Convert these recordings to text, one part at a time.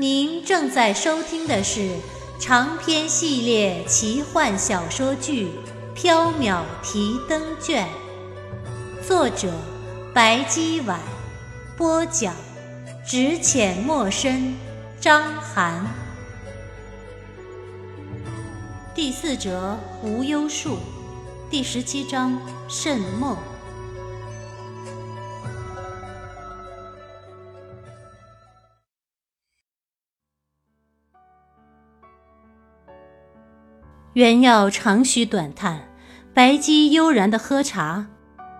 您正在收听的是长篇系列奇幻小说剧《缥缈提灯卷》，作者白姬婉，播讲只浅墨深，张涵。第四折无忧树，第十七章甚梦。原耀长吁短叹，白姬悠然地喝茶。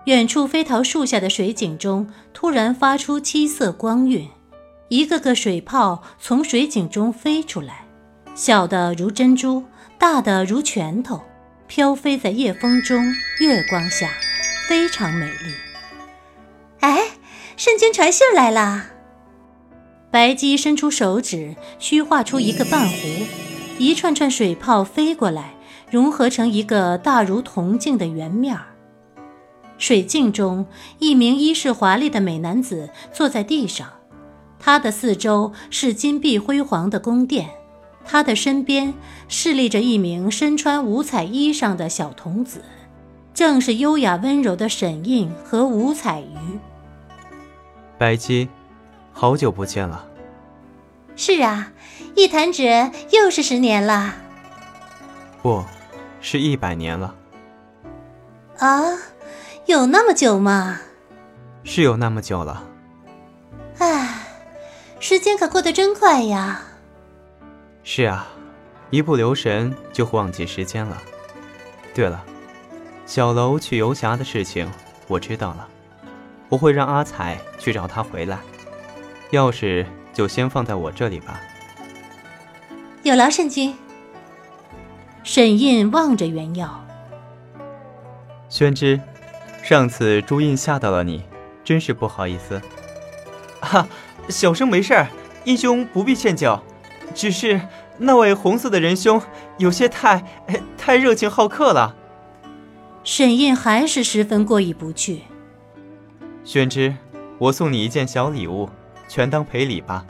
远处飞桃树下的水井中突然发出七色光晕，一个个水泡从水井中飞出来，小的如珍珠，大的如拳头，飘飞在夜风中、月光下，非常美丽。哎，圣君传信来了！白姬伸出手指，虚化出一个半弧。一串串水泡飞过来，融合成一个大如铜镜的圆面儿。水镜中，一名衣饰华丽的美男子坐在地上，他的四周是金碧辉煌的宫殿，他的身边侍立着一名身穿五彩衣裳的小童子，正是优雅温柔的沈印和五彩鱼。白姬，好久不见了。是啊，一弹指又是十年了。不，是一百年了。啊，有那么久吗？是有那么久了。唉，时间可过得真快呀。是啊，一不留神就忘记时间了。对了，小楼去游侠的事情我知道了，我会让阿彩去找他回来。钥匙。就先放在我这里吧。有劳圣君。沈印望着原耀。宣之，上次朱印吓到了你，真是不好意思。哈，小生没事儿，印兄不必歉疚。只是那位红色的仁兄有些太太热情好客了。沈印还是十分过意不去。宣之，我送你一件小礼物。全当赔礼吧。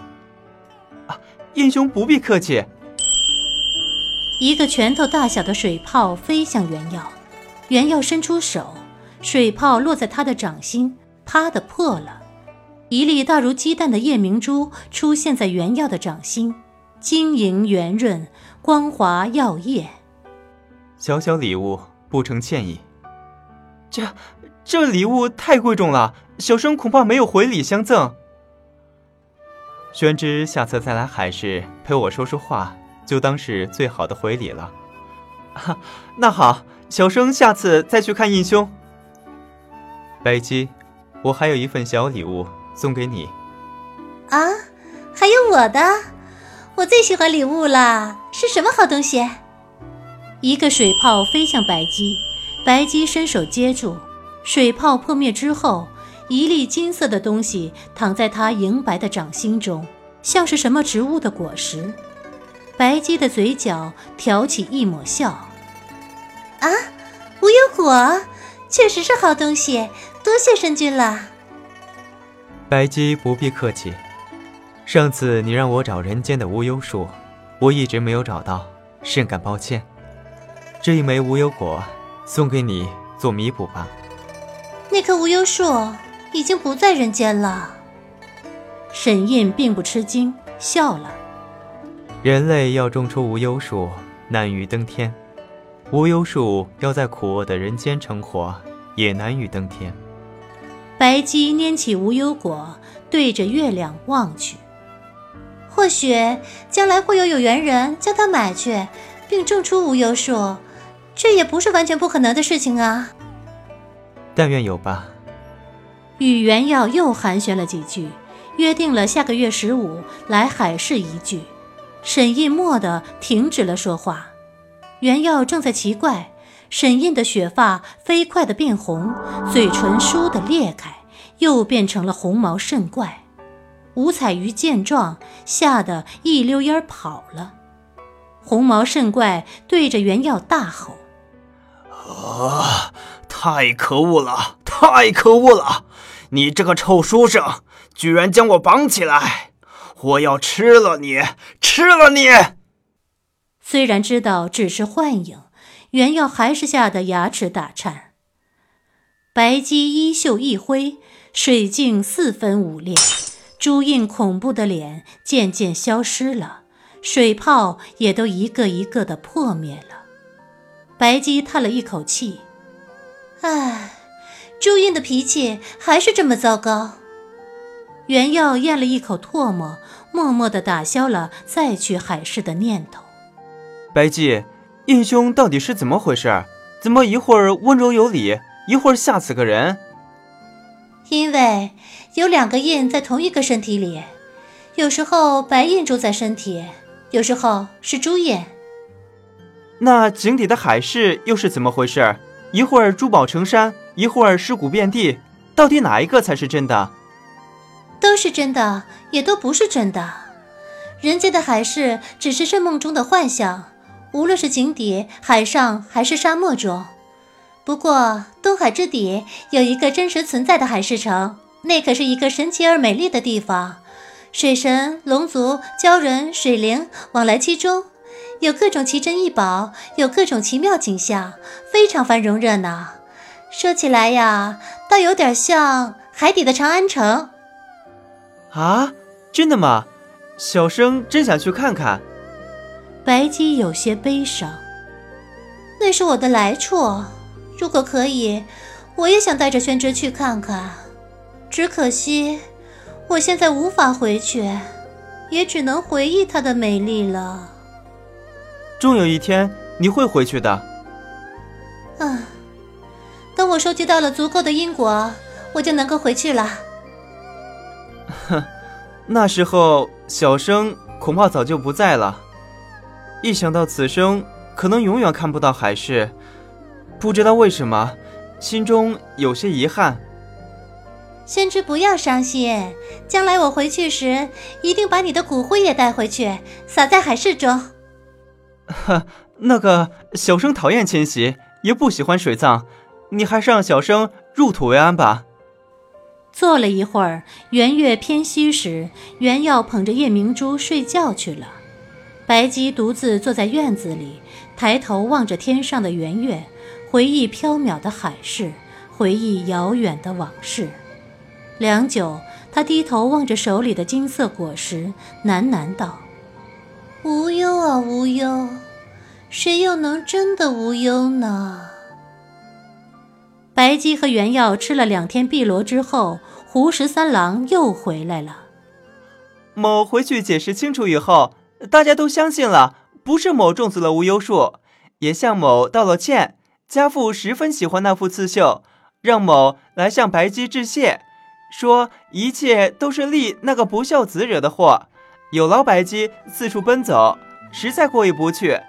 啊，英雄不必客气。一个拳头大小的水泡飞向袁耀，袁耀伸出手，水泡落在他的掌心，啪的破了。一粒大如鸡蛋的夜明珠出现在袁耀的掌心，晶莹圆润，光滑耀眼。小小礼物，不成歉意。这这礼物太贵重了，小生恐怕没有回礼相赠。宣之，下次再来海市陪我说说话，就当是最好的回礼了。哈，那好，小生下次再去看印兄。白姬，我还有一份小礼物送给你。啊，还有我的，我最喜欢礼物了，是什么好东西？一个水泡飞向白姬，白姬伸手接住，水泡破灭之后。一粒金色的东西躺在他莹白的掌心中，像是什么植物的果实。白姬的嘴角挑起一抹笑。啊，无忧果，确实是好东西，多谢圣君了。白姬不必客气。上次你让我找人间的无忧树，我一直没有找到，甚感抱歉。这一枚无忧果，送给你做弥补吧。那棵无忧树。已经不在人间了。沈印并不吃惊，笑了。人类要种出无忧树，难于登天；无忧树要在苦厄的人间成活，也难于登天。白姬拈起无忧果，对着月亮望去。或许将来会有有缘人将它买去，并种出无忧树，这也不是完全不可能的事情啊。但愿有吧。与袁耀又寒暄了几句，约定了下个月十五来海市一聚。沈印蓦地停止了说话。袁耀正在奇怪，沈印的雪发飞快地变红，嘴唇倏地裂开，又变成了红毛圣怪。五彩鱼见状，吓得一溜烟跑了。红毛圣怪对着袁耀大吼：“啊！太可恶了！太可恶了！你这个臭书生，居然将我绑起来！我要吃了你！吃了你！”虽然知道只是幻影，袁耀还是吓得牙齿打颤。白姬衣袖一挥，水镜四分五裂。朱印恐怖的脸渐渐消失了，水泡也都一个一个的破灭了。白姬叹了一口气：“唉，朱印的脾气还是这么糟糕。”袁耀咽了一口唾沫，默默地打消了再去海市的念头。白姬，印兄到底是怎么回事？怎么一会儿温柔有礼，一会儿吓死个人？因为有两个印在同一个身体里，有时候白印住在身体，有时候是朱印。那井底的海市又是怎么回事？一会儿珠宝成山，一会儿尸骨遍地，到底哪一个才是真的？都是真的，也都不是真的。人间的海市只是睡梦中的幻象，无论是井底、海上还是沙漠中。不过，东海之底有一个真实存在的海市城，那可是一个神奇而美丽的地方。水神、龙族、鲛人、水灵往来其中，有各种奇珍异宝，有各种奇妙景象，非常繁荣热闹。说起来呀，倒有点像海底的长安城。啊，真的吗？小生真想去看看。白姬有些悲伤。那是我的来处。如果可以，我也想带着宣之去看看。只可惜，我现在无法回去，也只能回忆它的美丽了。终有一天你会回去的。我收集到了足够的因果，我就能够回去了。哼，那时候小生恐怕早就不在了。一想到此生可能永远看不到海市。不知道为什么，心中有些遗憾。宣之，不要伤心。将来我回去时，一定把你的骨灰也带回去，撒在海市中。哈，那个小生讨厌迁徙，也不喜欢水葬，你还是让小生入土为安吧。坐了一会儿，圆月偏西时，袁耀捧着夜明珠睡觉去了。白姬独自坐在院子里，抬头望着天上的圆月。回忆缥缈的海市，回忆遥远的往事。良久，他低头望着手里的金色果实，喃喃道：“无忧啊，无忧，谁又能真的无忧呢？”白姬和袁耀吃了两天碧螺之后，胡十三郎又回来了。某回去解释清楚以后，大家都相信了，不是某种死了无忧树，也向某道了歉。家父十分喜欢那副刺绣，让某来向白姬致谢，说一切都是丽那个不孝子惹的祸。有劳白姬四处奔走，实在过意不去。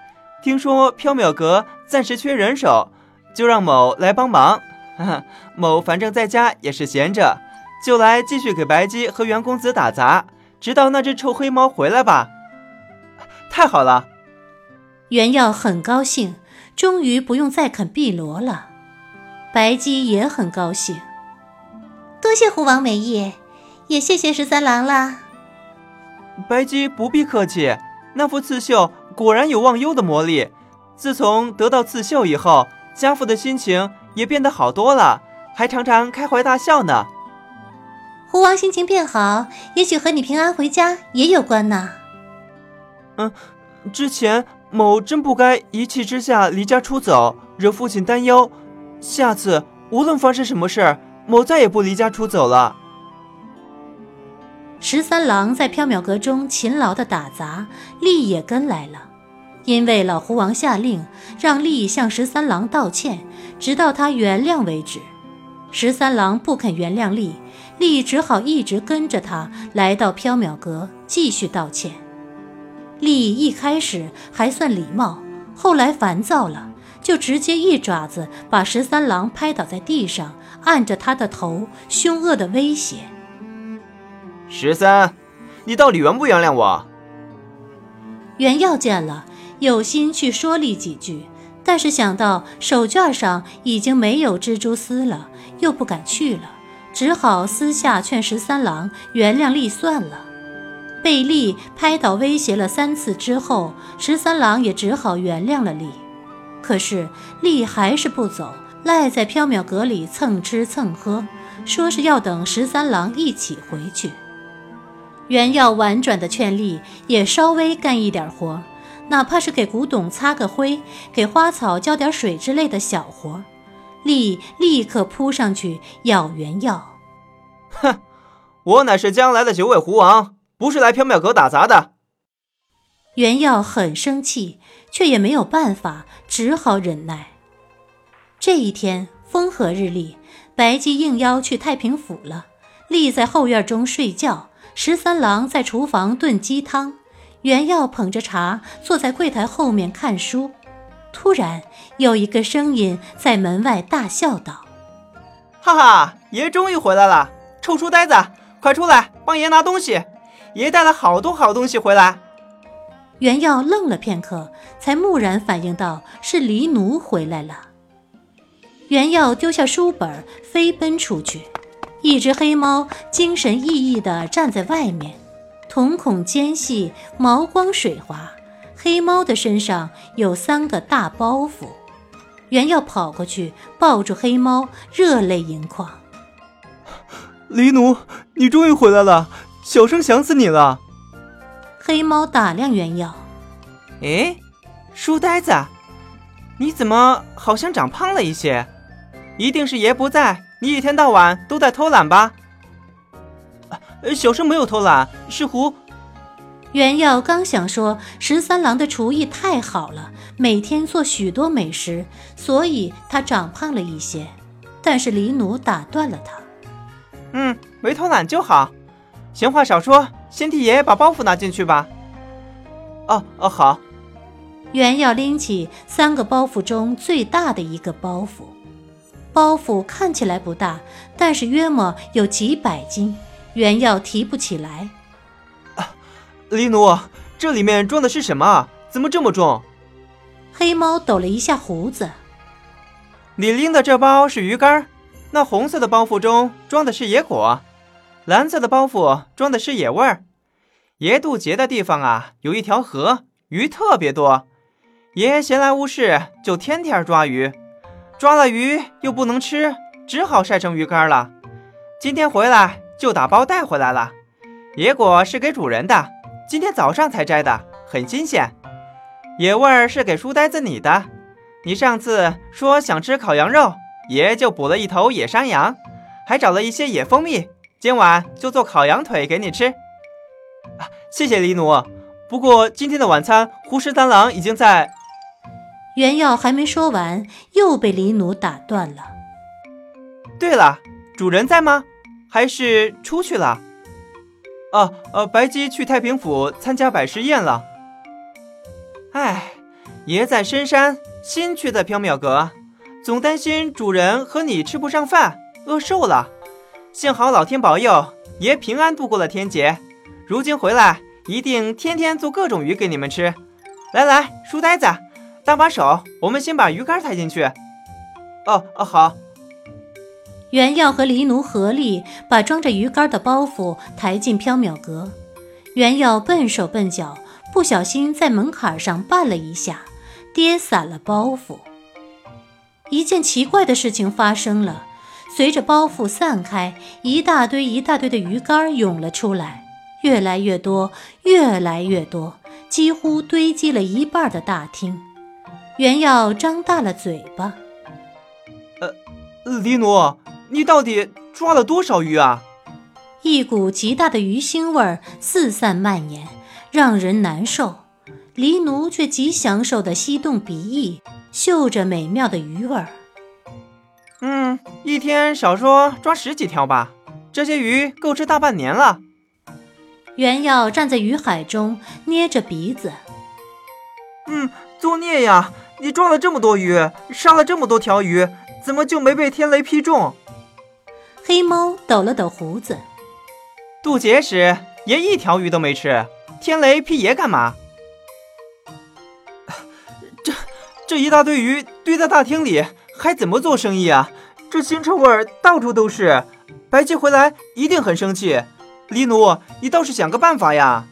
听说缥缈阁暂时缺人手，就让某来帮忙。某反正在家也是闲着，就来继续给白姬和袁公子打杂，直到那只臭黑猫回来吧。太好了，袁耀很高兴。终于不用再啃碧螺了，白姬也很高兴。多谢狐王美意，也谢谢十三郎了。白姬不必客气，那副刺绣果然有忘忧的魔力。自从得到刺绣以后，家父的心情也变得好多了，还常常开怀大笑呢。狐王心情变好，也许和你平安回家也有关呢。嗯，之前。某真不该一气之下离家出走，惹父亲担忧。下次无论发生什么事儿，某再也不离家出走了。十三郎在缥缈阁中勤劳的打杂，丽也跟来了。因为老狐王下令让丽向十三郎道歉，直到他原谅为止。十三郎不肯原谅丽，丽只好一直跟着他来到缥缈阁继续道歉。丽一开始还算礼貌，后来烦躁了，就直接一爪子把十三郎拍倒在地上，按着他的头，凶恶的威胁：“十三，你到底原不原谅我？”袁耀见了，有心去说丽几句，但是想到手绢上已经没有蜘蛛丝了，又不敢去了，只好私下劝十三郎原谅丽算了。被丽拍倒威胁了三次之后，十三郎也只好原谅了丽。可是丽还是不走，赖在缥缈阁里蹭吃蹭喝，说是要等十三郎一起回去。原要婉转的劝丽也稍微干一点活，哪怕是给古董擦个灰，给花草浇点水之类的小活。丽立刻扑上去咬原药，哼，我乃是将来的九尾狐王。不是来缥缈阁打杂的。原耀很生气，却也没有办法，只好忍耐。这一天风和日丽，白姬应邀去太平府了。立在后院中睡觉，十三郎在厨房炖鸡汤，袁耀捧着茶坐在柜台后面看书。突然有一个声音在门外大笑道：“哈哈，爷终于回来了！臭书呆子，快出来帮爷拿东西！”爷带了好多好东西回来。袁耀愣了片刻，才蓦然反应到是黎奴回来了。袁耀丢下书本，飞奔出去。一只黑猫精神奕奕地站在外面，瞳孔尖细，毛光水滑。黑猫的身上有三个大包袱。原耀跑过去，抱住黑猫，热泪盈眶。黎奴，你终于回来了。小生想死你了。黑猫打量原耀，哎，书呆子，你怎么好像长胖了一些？一定是爷不在，你一天到晚都在偷懒吧？小生没有偷懒，是胡。袁耀刚想说十三郎的厨艺太好了，每天做许多美食，所以他长胖了一些，但是李奴打断了他。嗯，没偷懒就好。闲话少说，先替爷爷把包袱拿进去吧。哦哦，好。袁耀拎起三个包袱中最大的一个包袱，包袱看起来不大，但是约莫有几百斤，袁耀提不起来。啊，黎奴，这里面装的是什么？怎么这么重？黑猫抖了一下胡子。你拎的这包是鱼干，那红色的包袱中装的是野果。蓝色的包袱装的是野味儿。爷渡劫的地方啊，有一条河，鱼特别多。爷闲来无事就天天抓鱼，抓了鱼又不能吃，只好晒成鱼干了。今天回来就打包带回来了。野果是给主人的，今天早上才摘的，很新鲜。野味儿是给书呆子你的，你上次说想吃烤羊肉，爷就补了一头野山羊，还找了一些野蜂蜜。今晚就做烤羊腿给你吃，谢谢黎奴。不过今天的晚餐，胡十三郎已经在。原耀还没说完，又被黎奴打断了。对了，主人在吗？还是出去了？啊，呃，白姬去太平府参加百事宴了。哎，爷在深山，心却在缥缈阁，总担心主人和你吃不上饭，饿瘦了。幸好老天保佑，爷平安度过了天劫。如今回来，一定天天做各种鱼给你们吃。来来，书呆子，搭把手，我们先把鱼竿抬进去。哦哦，好。袁耀和黎奴合力把装着鱼竿的包袱抬进缥缈阁。袁耀笨手笨脚，不小心在门槛上绊了一下，跌散了包袱。一件奇怪的事情发生了。随着包袱散开，一大堆一大堆的鱼竿涌了出来，越来越多，越来越多，几乎堆积了一半的大厅。袁耀张大了嘴巴：“呃，黎奴，你到底抓了多少鱼啊？”一股极大的鱼腥味四散蔓延，让人难受。黎奴却极享受的吸动鼻翼，嗅着美妙的鱼味儿。嗯，一天少说抓十几条吧，这些鱼够吃大半年了。原耀站在鱼海中，捏着鼻子。嗯，作孽呀！你抓了这么多鱼，杀了这么多条鱼，怎么就没被天雷劈中？黑猫抖了抖胡子。渡劫时爷一条鱼都没吃，天雷劈爷干嘛？这这一大堆鱼堆在大厅里，还怎么做生意啊？这腥臭味到处都是，白姬回来一定很生气。黎奴，你倒是想个办法呀！